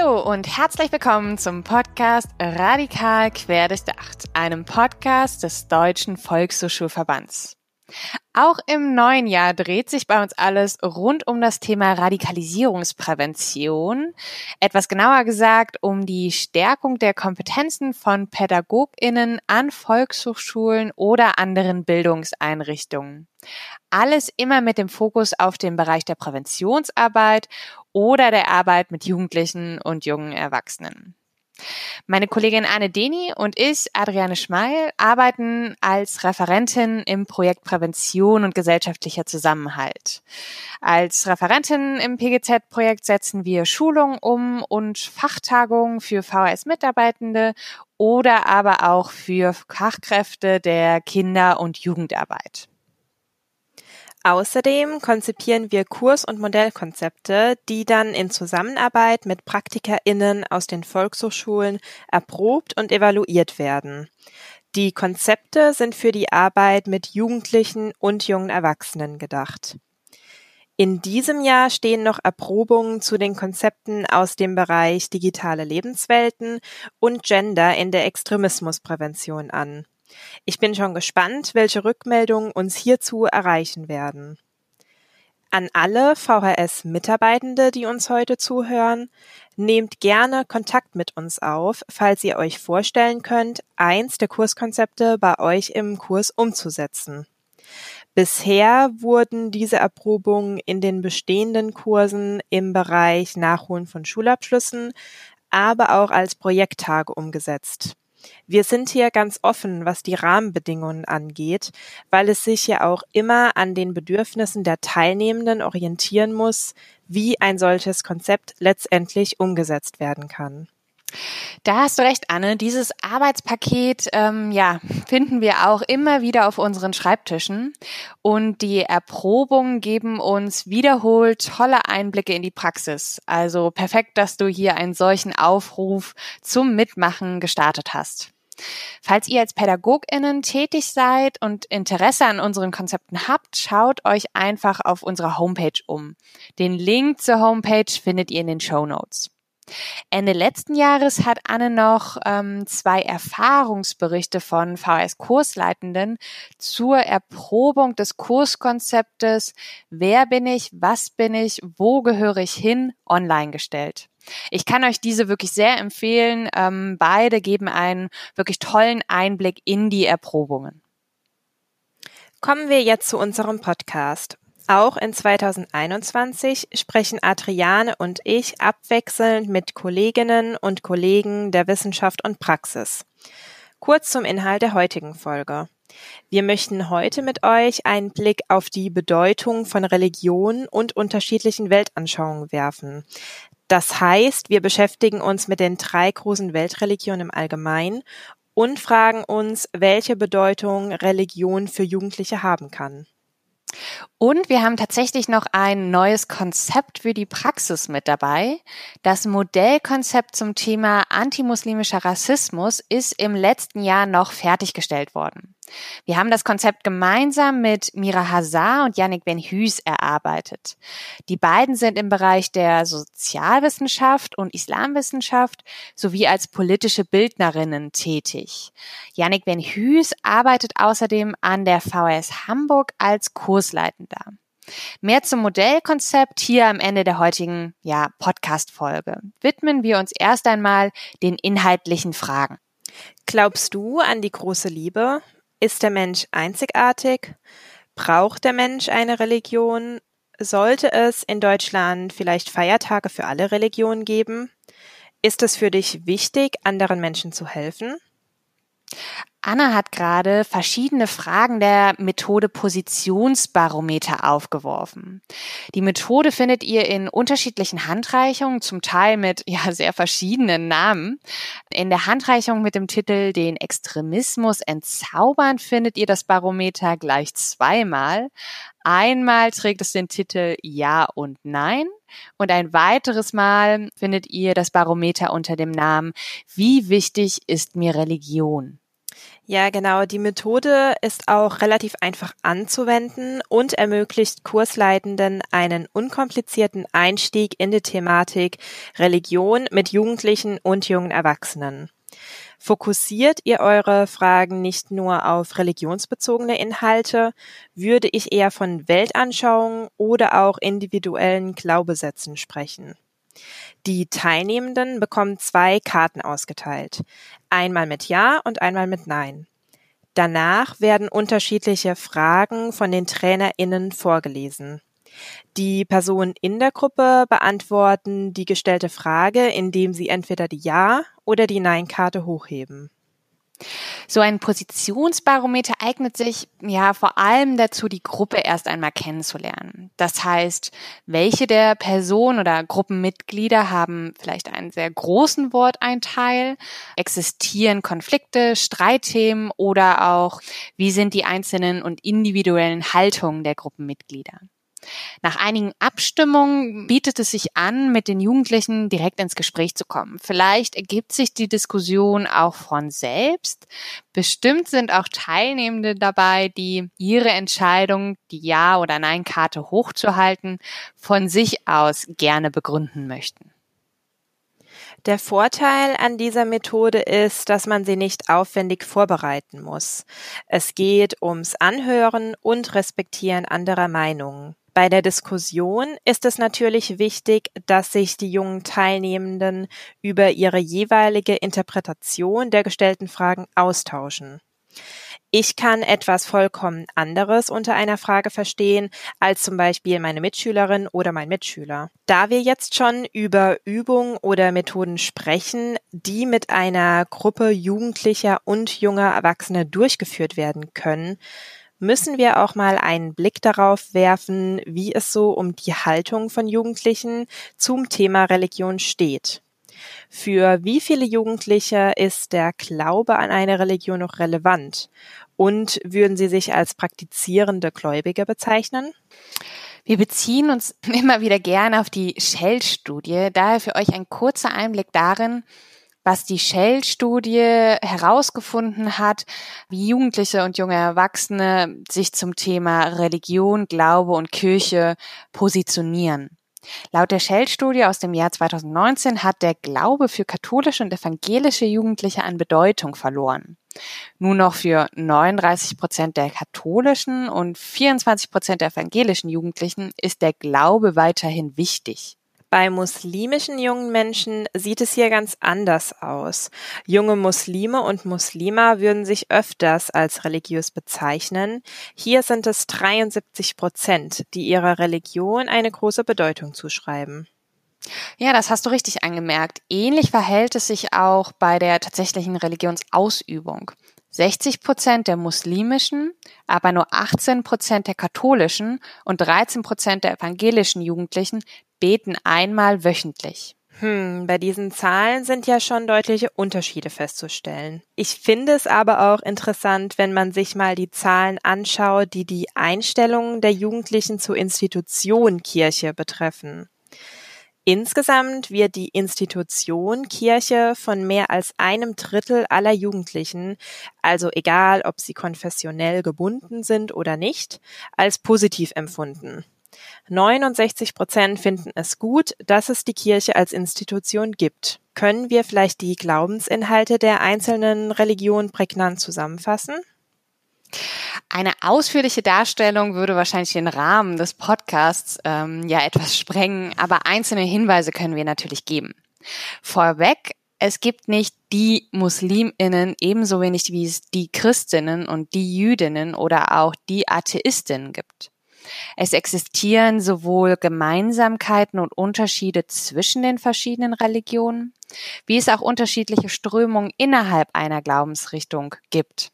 Hallo und herzlich willkommen zum Podcast Radikal Querdurchdacht, einem Podcast des Deutschen Volkshochschulverbands. Auch im neuen Jahr dreht sich bei uns alles rund um das Thema Radikalisierungsprävention. Etwas genauer gesagt um die Stärkung der Kompetenzen von Pädagoginnen an Volkshochschulen oder anderen Bildungseinrichtungen. Alles immer mit dem Fokus auf den Bereich der Präventionsarbeit oder der Arbeit mit Jugendlichen und jungen Erwachsenen. Meine Kollegin Anne Deni und ich, Adriane Schmeil, arbeiten als Referentin im Projekt Prävention und gesellschaftlicher Zusammenhalt. Als Referentin im PGZ-Projekt setzen wir Schulungen um und Fachtagungen für VHS-Mitarbeitende oder aber auch für Fachkräfte der Kinder- und Jugendarbeit. Außerdem konzipieren wir Kurs- und Modellkonzepte, die dann in Zusammenarbeit mit PraktikerInnen aus den Volkshochschulen erprobt und evaluiert werden. Die Konzepte sind für die Arbeit mit Jugendlichen und jungen Erwachsenen gedacht. In diesem Jahr stehen noch Erprobungen zu den Konzepten aus dem Bereich digitale Lebenswelten und Gender in der Extremismusprävention an. Ich bin schon gespannt, welche Rückmeldungen uns hierzu erreichen werden. An alle VHS-Mitarbeitende, die uns heute zuhören, nehmt gerne Kontakt mit uns auf, falls ihr euch vorstellen könnt, eins der Kurskonzepte bei euch im Kurs umzusetzen. Bisher wurden diese Erprobungen in den bestehenden Kursen im Bereich Nachholen von Schulabschlüssen, aber auch als Projekttage umgesetzt. Wir sind hier ganz offen, was die Rahmenbedingungen angeht, weil es sich ja auch immer an den Bedürfnissen der Teilnehmenden orientieren muss, wie ein solches Konzept letztendlich umgesetzt werden kann. Da hast du recht, Anne. Dieses Arbeitspaket, ähm, ja, finden wir auch immer wieder auf unseren Schreibtischen. Und die Erprobungen geben uns wiederholt tolle Einblicke in die Praxis. Also perfekt, dass du hier einen solchen Aufruf zum Mitmachen gestartet hast. Falls ihr als PädagogInnen tätig seid und Interesse an unseren Konzepten habt, schaut euch einfach auf unserer Homepage um. Den Link zur Homepage findet ihr in den Show Notes. Ende letzten Jahres hat Anne noch ähm, zwei Erfahrungsberichte von VHS-Kursleitenden zur Erprobung des Kurskonzeptes Wer bin ich, was bin ich, wo gehöre ich hin online gestellt. Ich kann euch diese wirklich sehr empfehlen. Ähm, beide geben einen wirklich tollen Einblick in die Erprobungen. Kommen wir jetzt zu unserem Podcast. Auch in 2021 sprechen Adriane und ich abwechselnd mit Kolleginnen und Kollegen der Wissenschaft und Praxis. Kurz zum Inhalt der heutigen Folge. Wir möchten heute mit euch einen Blick auf die Bedeutung von Religion und unterschiedlichen Weltanschauungen werfen. Das heißt, wir beschäftigen uns mit den drei großen Weltreligionen im Allgemeinen und fragen uns, welche Bedeutung Religion für Jugendliche haben kann. Und wir haben tatsächlich noch ein neues Konzept für die Praxis mit dabei. Das Modellkonzept zum Thema antimuslimischer Rassismus ist im letzten Jahr noch fertiggestellt worden. Wir haben das Konzept gemeinsam mit Mira Hazar und Yannick Ben-Hüs erarbeitet. Die beiden sind im Bereich der Sozialwissenschaft und Islamwissenschaft sowie als politische Bildnerinnen tätig. Yannick Ben-Hüs arbeitet außerdem an der VS Hamburg als Kursleitender. Mehr zum Modellkonzept hier am Ende der heutigen ja, Podcast-Folge. Widmen wir uns erst einmal den inhaltlichen Fragen. Glaubst du an die große Liebe? Ist der Mensch einzigartig? Braucht der Mensch eine Religion? Sollte es in Deutschland vielleicht Feiertage für alle Religionen geben? Ist es für dich wichtig, anderen Menschen zu helfen? Anna hat gerade verschiedene Fragen der Methode Positionsbarometer aufgeworfen. Die Methode findet ihr in unterschiedlichen Handreichungen, zum Teil mit ja sehr verschiedenen Namen. In der Handreichung mit dem Titel Den Extremismus entzaubern findet ihr das Barometer gleich zweimal. Einmal trägt es den Titel Ja und Nein und ein weiteres Mal findet ihr das Barometer unter dem Namen Wie wichtig ist mir Religion? Ja, genau. Die Methode ist auch relativ einfach anzuwenden und ermöglicht Kursleitenden einen unkomplizierten Einstieg in die Thematik Religion mit Jugendlichen und jungen Erwachsenen. Fokussiert ihr eure Fragen nicht nur auf religionsbezogene Inhalte, würde ich eher von Weltanschauungen oder auch individuellen Glaubesätzen sprechen. Die Teilnehmenden bekommen zwei Karten ausgeteilt. Einmal mit Ja und einmal mit Nein. Danach werden unterschiedliche Fragen von den TrainerInnen vorgelesen. Die Personen in der Gruppe beantworten die gestellte Frage, indem sie entweder die Ja- oder die Nein-Karte hochheben. So ein Positionsbarometer eignet sich ja vor allem dazu, die Gruppe erst einmal kennenzulernen. Das heißt, welche der Personen oder Gruppenmitglieder haben vielleicht einen sehr großen Worteinteil, existieren Konflikte, Streitthemen oder auch, wie sind die einzelnen und individuellen Haltungen der Gruppenmitglieder. Nach einigen Abstimmungen bietet es sich an, mit den Jugendlichen direkt ins Gespräch zu kommen. Vielleicht ergibt sich die Diskussion auch von selbst. Bestimmt sind auch Teilnehmende dabei, die ihre Entscheidung, die Ja- oder Nein-Karte hochzuhalten, von sich aus gerne begründen möchten. Der Vorteil an dieser Methode ist, dass man sie nicht aufwendig vorbereiten muss. Es geht ums Anhören und Respektieren anderer Meinungen. Bei der Diskussion ist es natürlich wichtig, dass sich die jungen Teilnehmenden über ihre jeweilige Interpretation der gestellten Fragen austauschen. Ich kann etwas vollkommen anderes unter einer Frage verstehen als zum Beispiel meine Mitschülerin oder mein Mitschüler. Da wir jetzt schon über Übungen oder Methoden sprechen, die mit einer Gruppe Jugendlicher und junger Erwachsener durchgeführt werden können, müssen wir auch mal einen Blick darauf werfen, wie es so um die Haltung von Jugendlichen zum Thema Religion steht. Für wie viele Jugendliche ist der Glaube an eine Religion noch relevant? Und würden sie sich als praktizierende Gläubige bezeichnen? Wir beziehen uns immer wieder gerne auf die Shell-Studie. Daher für euch ein kurzer Einblick darin, was die Shell-Studie herausgefunden hat, wie Jugendliche und junge Erwachsene sich zum Thema Religion, Glaube und Kirche positionieren. Laut der Shell-Studie aus dem Jahr 2019 hat der Glaube für katholische und evangelische Jugendliche an Bedeutung verloren. Nur noch für 39 Prozent der katholischen und 24 Prozent der evangelischen Jugendlichen ist der Glaube weiterhin wichtig. Bei muslimischen jungen Menschen sieht es hier ganz anders aus. Junge Muslime und Muslima würden sich öfters als religiös bezeichnen. Hier sind es 73 Prozent, die ihrer Religion eine große Bedeutung zuschreiben. Ja, das hast du richtig angemerkt. Ähnlich verhält es sich auch bei der tatsächlichen Religionsausübung. 60 Prozent der muslimischen, aber nur 18 Prozent der katholischen und 13 Prozent der evangelischen Jugendlichen beten einmal wöchentlich. Hm, bei diesen Zahlen sind ja schon deutliche Unterschiede festzustellen. Ich finde es aber auch interessant, wenn man sich mal die Zahlen anschaut, die die Einstellungen der Jugendlichen zur Institution Kirche betreffen. Insgesamt wird die Institution Kirche von mehr als einem Drittel aller Jugendlichen, also egal ob sie konfessionell gebunden sind oder nicht, als positiv empfunden. 69 Prozent finden es gut, dass es die Kirche als Institution gibt. Können wir vielleicht die Glaubensinhalte der einzelnen Religionen prägnant zusammenfassen? Eine ausführliche Darstellung würde wahrscheinlich den Rahmen des Podcasts ähm, ja etwas sprengen, aber einzelne Hinweise können wir natürlich geben. Vorweg, es gibt nicht die Musliminnen ebenso wenig wie es die Christinnen und die Jüdinnen oder auch die Atheistinnen gibt. Es existieren sowohl Gemeinsamkeiten und Unterschiede zwischen den verschiedenen Religionen, wie es auch unterschiedliche Strömungen innerhalb einer Glaubensrichtung gibt.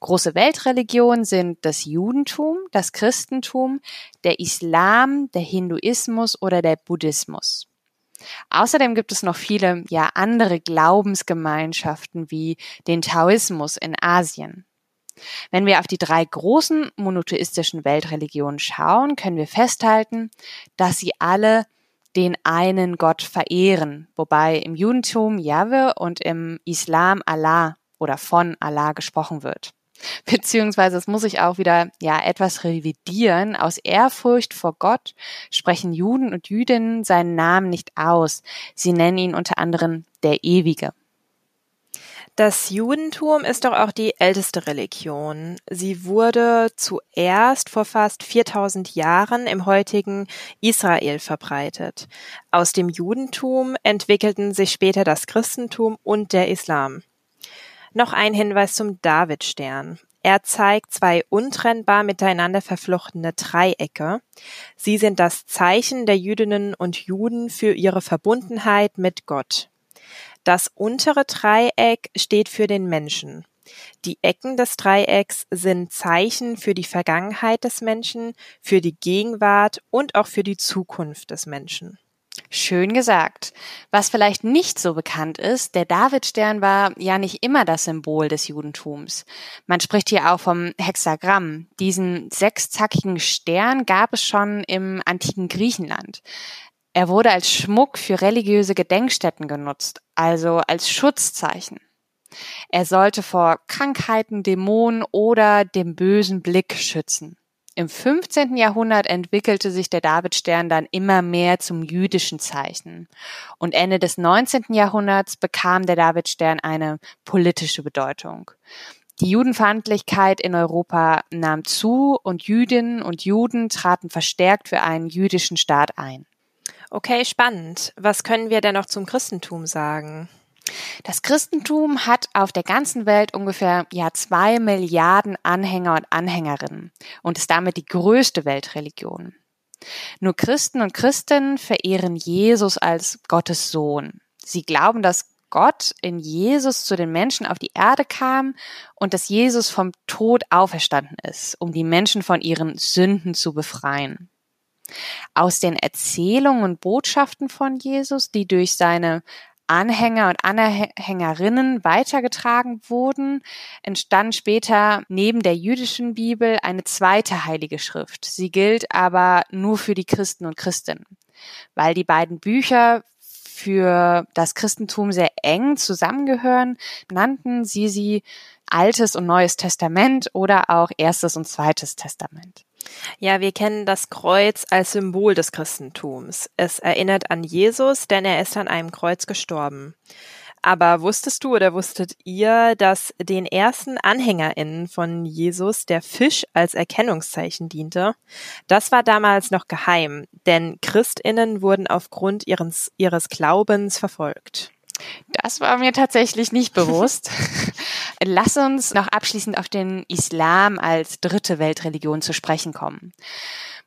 Große Weltreligionen sind das Judentum, das Christentum, der Islam, der Hinduismus oder der Buddhismus. Außerdem gibt es noch viele ja andere Glaubensgemeinschaften wie den Taoismus in Asien. Wenn wir auf die drei großen monotheistischen Weltreligionen schauen, können wir festhalten, dass sie alle den einen Gott verehren, wobei im Judentum Jahwe und im Islam Allah oder von Allah gesprochen wird. Beziehungsweise es muss ich auch wieder ja etwas revidieren. Aus Ehrfurcht vor Gott sprechen Juden und Jüdinnen seinen Namen nicht aus. Sie nennen ihn unter anderem der Ewige. Das Judentum ist doch auch die älteste Religion. Sie wurde zuerst vor fast 4000 Jahren im heutigen Israel verbreitet. Aus dem Judentum entwickelten sich später das Christentum und der Islam. Noch ein Hinweis zum Davidstern. Er zeigt zwei untrennbar miteinander verflochtene Dreiecke. Sie sind das Zeichen der Jüdinnen und Juden für ihre Verbundenheit mit Gott. Das untere Dreieck steht für den Menschen. Die Ecken des Dreiecks sind Zeichen für die Vergangenheit des Menschen, für die Gegenwart und auch für die Zukunft des Menschen. Schön gesagt. Was vielleicht nicht so bekannt ist, der Davidstern war ja nicht immer das Symbol des Judentums. Man spricht hier auch vom Hexagramm. Diesen sechszackigen Stern gab es schon im antiken Griechenland. Er wurde als Schmuck für religiöse Gedenkstätten genutzt, also als Schutzzeichen. Er sollte vor Krankheiten, Dämonen oder dem bösen Blick schützen. Im 15. Jahrhundert entwickelte sich der Davidstern dann immer mehr zum jüdischen Zeichen. Und Ende des 19. Jahrhunderts bekam der Davidstern eine politische Bedeutung. Die Judenfeindlichkeit in Europa nahm zu und Jüdinnen und Juden traten verstärkt für einen jüdischen Staat ein. Okay, spannend. Was können wir denn noch zum Christentum sagen? Das Christentum hat auf der ganzen Welt ungefähr ja zwei Milliarden Anhänger und Anhängerinnen und ist damit die größte Weltreligion. Nur Christen und Christinnen verehren Jesus als Gottes Sohn. Sie glauben, dass Gott in Jesus zu den Menschen auf die Erde kam und dass Jesus vom Tod auferstanden ist, um die Menschen von ihren Sünden zu befreien. Aus den Erzählungen und Botschaften von Jesus, die durch seine Anhänger und Anhängerinnen weitergetragen wurden, entstand später neben der jüdischen Bibel eine zweite heilige Schrift. Sie gilt aber nur für die Christen und Christinnen, weil die beiden Bücher für das Christentum sehr eng zusammengehören, nannten sie sie Altes und Neues Testament oder auch Erstes und Zweites Testament. Ja, wir kennen das Kreuz als Symbol des Christentums. Es erinnert an Jesus, denn er ist an einem Kreuz gestorben. Aber wusstest du oder wusstet ihr, dass den ersten AnhängerInnen von Jesus der Fisch als Erkennungszeichen diente? Das war damals noch geheim, denn ChristInnen wurden aufgrund ihres, ihres Glaubens verfolgt. Das war mir tatsächlich nicht bewusst. Lass uns noch abschließend auf den Islam als dritte Weltreligion zu sprechen kommen.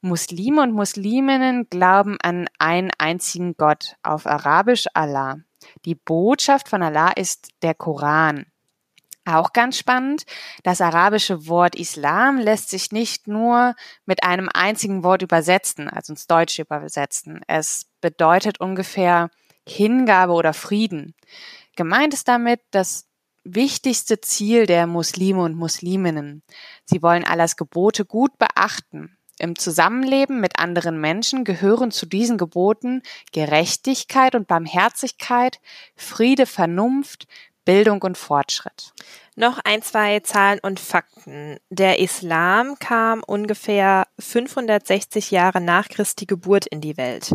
Muslime und Musliminnen glauben an einen einzigen Gott, auf Arabisch Allah. Die Botschaft von Allah ist der Koran. Auch ganz spannend, das arabische Wort Islam lässt sich nicht nur mit einem einzigen Wort übersetzen, also ins Deutsche übersetzen. Es bedeutet ungefähr Hingabe oder Frieden. Gemeint ist damit das wichtigste Ziel der Muslime und Musliminnen. Sie wollen Allahs Gebote gut beachten. Im Zusammenleben mit anderen Menschen gehören zu diesen Geboten Gerechtigkeit und Barmherzigkeit, Friede, Vernunft, Bildung und Fortschritt. Noch ein, zwei Zahlen und Fakten. Der Islam kam ungefähr 560 Jahre nach Christi Geburt in die Welt.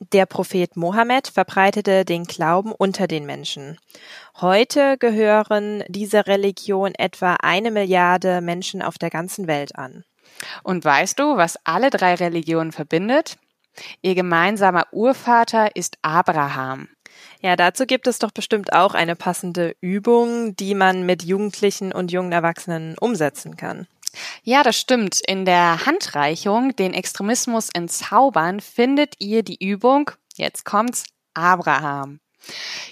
Der Prophet Mohammed verbreitete den Glauben unter den Menschen. Heute gehören dieser Religion etwa eine Milliarde Menschen auf der ganzen Welt an. Und weißt du, was alle drei Religionen verbindet? Ihr gemeinsamer Urvater ist Abraham. Ja, dazu gibt es doch bestimmt auch eine passende Übung, die man mit Jugendlichen und jungen Erwachsenen umsetzen kann. Ja, das stimmt. In der Handreichung, den Extremismus entzaubern, findet ihr die Übung, jetzt kommt's, Abraham.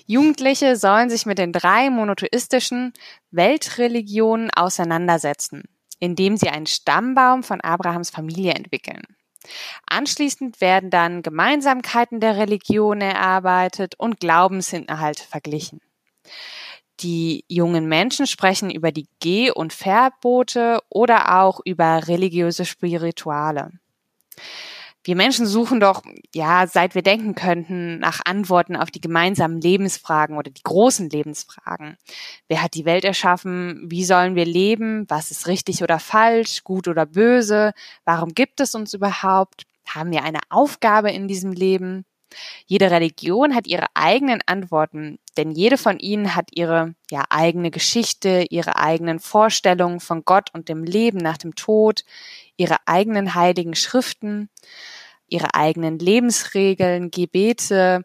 Jugendliche sollen sich mit den drei monotheistischen Weltreligionen auseinandersetzen, indem sie einen Stammbaum von Abrahams Familie entwickeln. Anschließend werden dann Gemeinsamkeiten der Religion erarbeitet und Glaubensinhalte verglichen. Die jungen Menschen sprechen über die Geh- und Verbote oder auch über religiöse Spirituale. Wir Menschen suchen doch, ja, seit wir denken könnten, nach Antworten auf die gemeinsamen Lebensfragen oder die großen Lebensfragen. Wer hat die Welt erschaffen? Wie sollen wir leben? Was ist richtig oder falsch? Gut oder böse? Warum gibt es uns überhaupt? Haben wir eine Aufgabe in diesem Leben? Jede Religion hat ihre eigenen Antworten, denn jede von ihnen hat ihre ja, eigene Geschichte, ihre eigenen Vorstellungen von Gott und dem Leben nach dem Tod, ihre eigenen heiligen Schriften, ihre eigenen Lebensregeln, Gebete.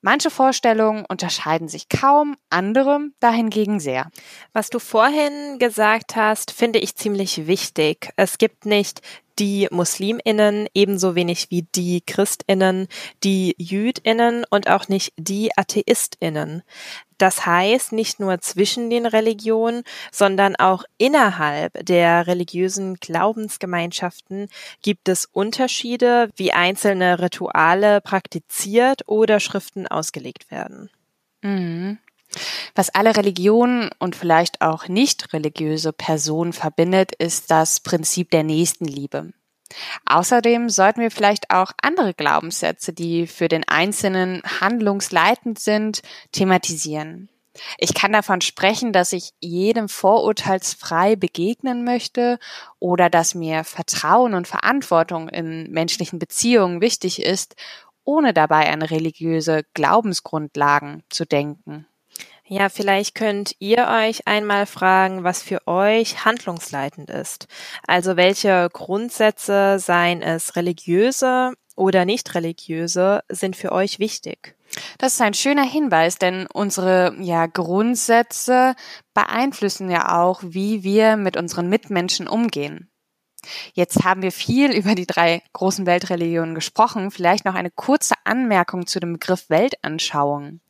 Manche Vorstellungen unterscheiden sich kaum, andere dahingegen sehr. Was du vorhin gesagt hast, finde ich ziemlich wichtig. Es gibt nicht die Musliminnen ebenso wenig wie die Christinnen, die Jüdinnen und auch nicht die Atheistinnen. Das heißt, nicht nur zwischen den Religionen, sondern auch innerhalb der religiösen Glaubensgemeinschaften gibt es Unterschiede, wie einzelne Rituale praktiziert oder Schriften ausgelegt werden. Mhm. Was alle Religionen und vielleicht auch nicht religiöse Personen verbindet, ist das Prinzip der Nächstenliebe. Außerdem sollten wir vielleicht auch andere Glaubenssätze, die für den Einzelnen handlungsleitend sind, thematisieren. Ich kann davon sprechen, dass ich jedem vorurteilsfrei begegnen möchte oder dass mir Vertrauen und Verantwortung in menschlichen Beziehungen wichtig ist, ohne dabei an religiöse Glaubensgrundlagen zu denken. Ja, vielleicht könnt ihr euch einmal fragen, was für euch handlungsleitend ist. Also welche Grundsätze, seien es religiöse oder nicht religiöse, sind für euch wichtig. Das ist ein schöner Hinweis, denn unsere ja, Grundsätze beeinflussen ja auch, wie wir mit unseren Mitmenschen umgehen. Jetzt haben wir viel über die drei großen Weltreligionen gesprochen. Vielleicht noch eine kurze Anmerkung zu dem Begriff Weltanschauung.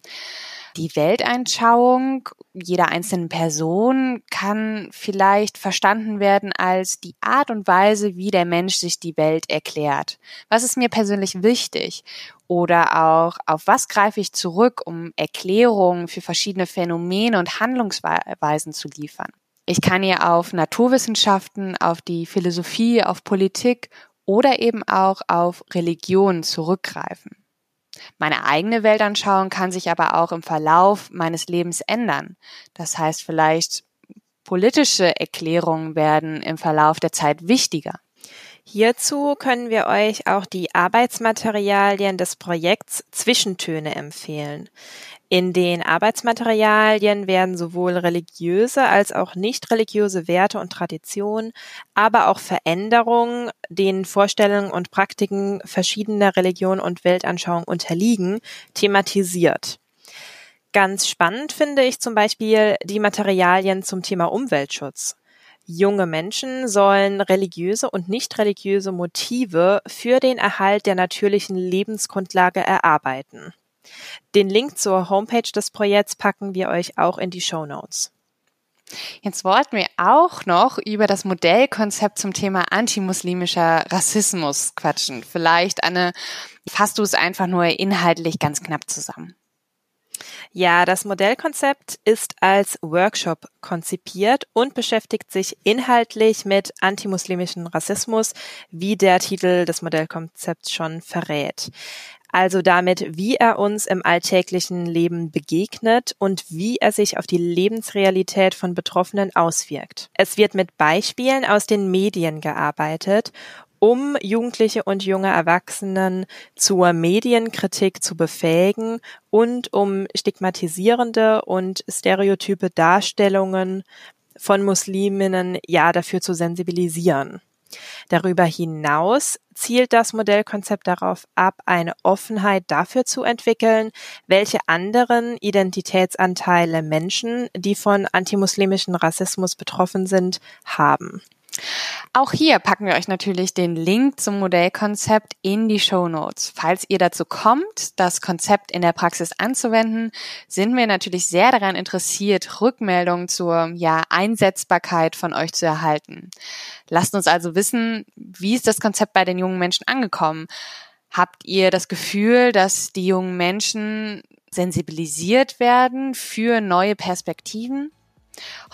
Die Weltanschauung jeder einzelnen Person kann vielleicht verstanden werden als die Art und Weise, wie der Mensch sich die Welt erklärt. Was ist mir persönlich wichtig? Oder auch, auf was greife ich zurück, um Erklärungen für verschiedene Phänomene und Handlungsweisen zu liefern? Ich kann hier auf Naturwissenschaften, auf die Philosophie, auf Politik oder eben auch auf Religion zurückgreifen. Meine eigene Weltanschauung kann sich aber auch im Verlauf meines Lebens ändern. Das heißt, vielleicht politische Erklärungen werden im Verlauf der Zeit wichtiger. Hierzu können wir euch auch die Arbeitsmaterialien des Projekts Zwischentöne empfehlen. In den Arbeitsmaterialien werden sowohl religiöse als auch nicht religiöse Werte und Traditionen, aber auch Veränderungen, denen Vorstellungen und Praktiken verschiedener Religionen und Weltanschauungen unterliegen, thematisiert. Ganz spannend finde ich zum Beispiel die Materialien zum Thema Umweltschutz. Junge Menschen sollen religiöse und nicht religiöse Motive für den Erhalt der natürlichen Lebensgrundlage erarbeiten. Den Link zur Homepage des Projekts packen wir euch auch in die Show Notes. Jetzt wollten wir auch noch über das Modellkonzept zum Thema antimuslimischer Rassismus quatschen. Vielleicht, Anne, fasst du es einfach nur inhaltlich ganz knapp zusammen. Ja, das Modellkonzept ist als Workshop konzipiert und beschäftigt sich inhaltlich mit antimuslimischen Rassismus, wie der Titel des Modellkonzepts schon verrät also damit, wie er uns im alltäglichen Leben begegnet und wie er sich auf die Lebensrealität von Betroffenen auswirkt. Es wird mit Beispielen aus den Medien gearbeitet um Jugendliche und junge Erwachsenen zur Medienkritik zu befähigen und um stigmatisierende und stereotype Darstellungen von Musliminnen ja dafür zu sensibilisieren. Darüber hinaus zielt das Modellkonzept darauf ab, eine Offenheit dafür zu entwickeln, welche anderen Identitätsanteile Menschen, die von antimuslimischen Rassismus betroffen sind, haben. Auch hier packen wir euch natürlich den Link zum Modellkonzept in die Show Notes. Falls ihr dazu kommt, das Konzept in der Praxis anzuwenden, sind wir natürlich sehr daran interessiert, Rückmeldungen zur ja, Einsetzbarkeit von euch zu erhalten. Lasst uns also wissen, wie ist das Konzept bei den jungen Menschen angekommen? Habt ihr das Gefühl, dass die jungen Menschen sensibilisiert werden für neue Perspektiven?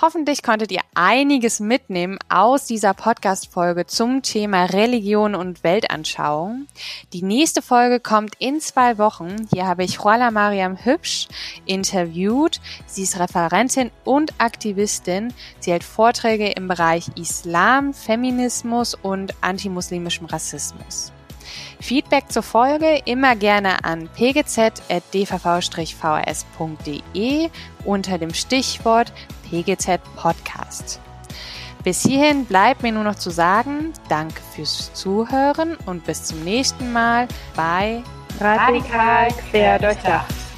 Hoffentlich konntet ihr einiges mitnehmen aus dieser Podcast-Folge zum Thema Religion und Weltanschauung. Die nächste Folge kommt in zwei Wochen. Hier habe ich Juana Mariam Hübsch interviewt. Sie ist Referentin und Aktivistin. Sie hält Vorträge im Bereich Islam, Feminismus und antimuslimischem Rassismus. Feedback zur Folge immer gerne an pgz.dvv-vrs.de unter dem Stichwort PGZ Podcast. Bis hierhin bleibt mir nur noch zu sagen, danke fürs Zuhören und bis zum nächsten Mal bei Radikal quer durchdacht.